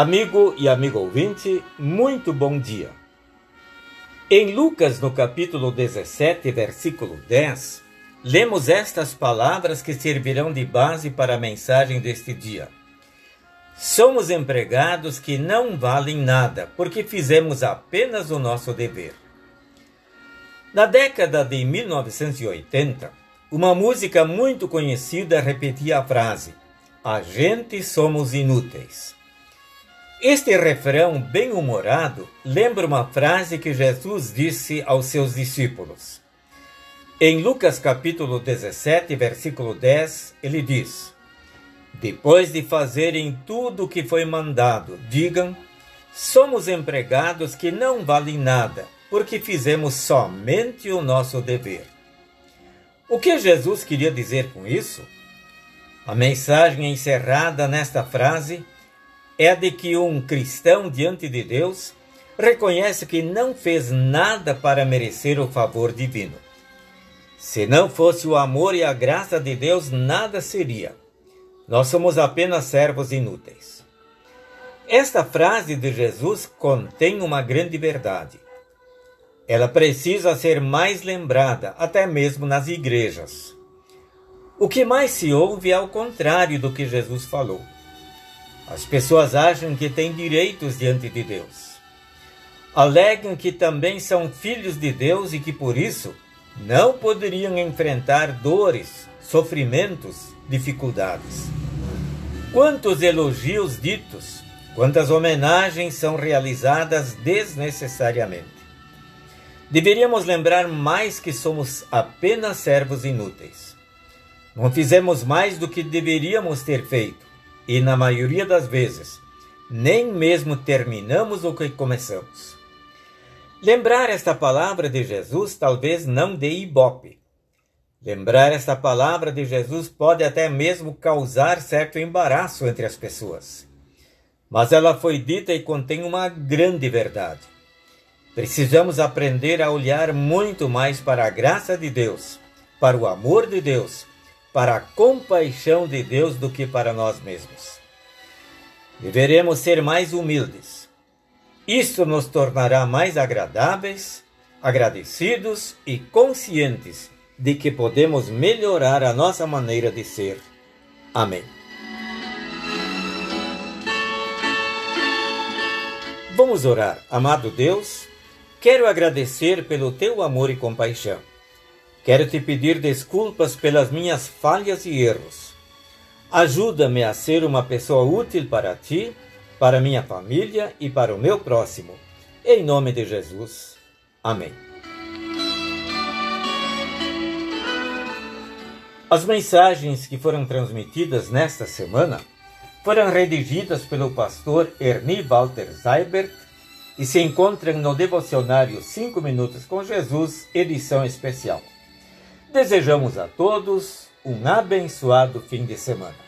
Amigo e amigo ouvinte, muito bom dia. Em Lucas, no capítulo 17, versículo 10, lemos estas palavras que servirão de base para a mensagem deste dia. Somos empregados que não valem nada, porque fizemos apenas o nosso dever. Na década de 1980, uma música muito conhecida repetia a frase: A gente somos inúteis. Este refrão bem-humorado lembra uma frase que Jesus disse aos seus discípulos. Em Lucas capítulo 17, versículo 10, ele diz: Depois de fazerem tudo o que foi mandado, digam: Somos empregados que não valem nada, porque fizemos somente o nosso dever. O que Jesus queria dizer com isso? A mensagem encerrada nesta frase é de que um cristão diante de Deus reconhece que não fez nada para merecer o favor divino. Se não fosse o amor e a graça de Deus, nada seria. Nós somos apenas servos inúteis. Esta frase de Jesus contém uma grande verdade. Ela precisa ser mais lembrada, até mesmo nas igrejas. O que mais se ouve é o contrário do que Jesus falou. As pessoas acham que têm direitos diante de Deus. Alegam que também são filhos de Deus e que por isso não poderiam enfrentar dores, sofrimentos, dificuldades. Quantos elogios ditos, quantas homenagens são realizadas desnecessariamente. Deveríamos lembrar mais que somos apenas servos inúteis. Não fizemos mais do que deveríamos ter feito e, na maioria das vezes, nem mesmo terminamos o que começamos. Lembrar esta palavra de Jesus talvez não dê ibope. Lembrar esta palavra de Jesus pode até mesmo causar certo embaraço entre as pessoas. Mas ela foi dita e contém uma grande verdade. Precisamos aprender a olhar muito mais para a graça de Deus, para o amor de Deus para a compaixão de Deus do que para nós mesmos. Deveremos ser mais humildes. Isso nos tornará mais agradáveis, agradecidos e conscientes de que podemos melhorar a nossa maneira de ser. Amém. Vamos orar. Amado Deus, quero agradecer pelo teu amor e compaixão. Quero te pedir desculpas pelas minhas falhas e erros. Ajuda-me a ser uma pessoa útil para ti, para minha família e para o meu próximo. Em nome de Jesus. Amém. As mensagens que foram transmitidas nesta semana foram redigidas pelo pastor Ernie Walter Seibert e se encontram no devocionário 5 Minutos com Jesus, edição especial. Desejamos a todos um abençoado fim de semana.